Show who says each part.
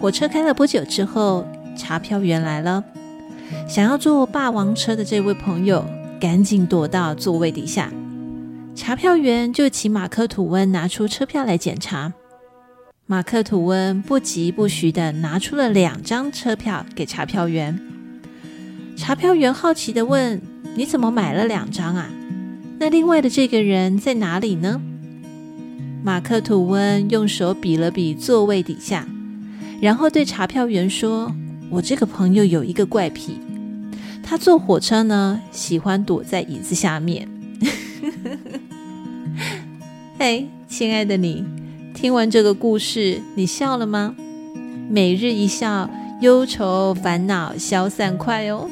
Speaker 1: 火车开了不久之后，查票员来了，想要坐霸王车的这位朋友赶紧躲到座位底下。查票员就请马克吐温拿出车票来检查。马克吐温不疾不徐的拿出了两张车票给查票员。查票员好奇的问：“你怎么买了两张啊？那另外的这个人在哪里呢？”马克吐温用手比了比座位底下，然后对查票员说：“我这个朋友有一个怪癖，他坐火车呢，喜欢躲在椅子下面。”嘿，亲爱的你，听完这个故事，你笑了吗？每日一笑，忧愁烦恼消散快哦。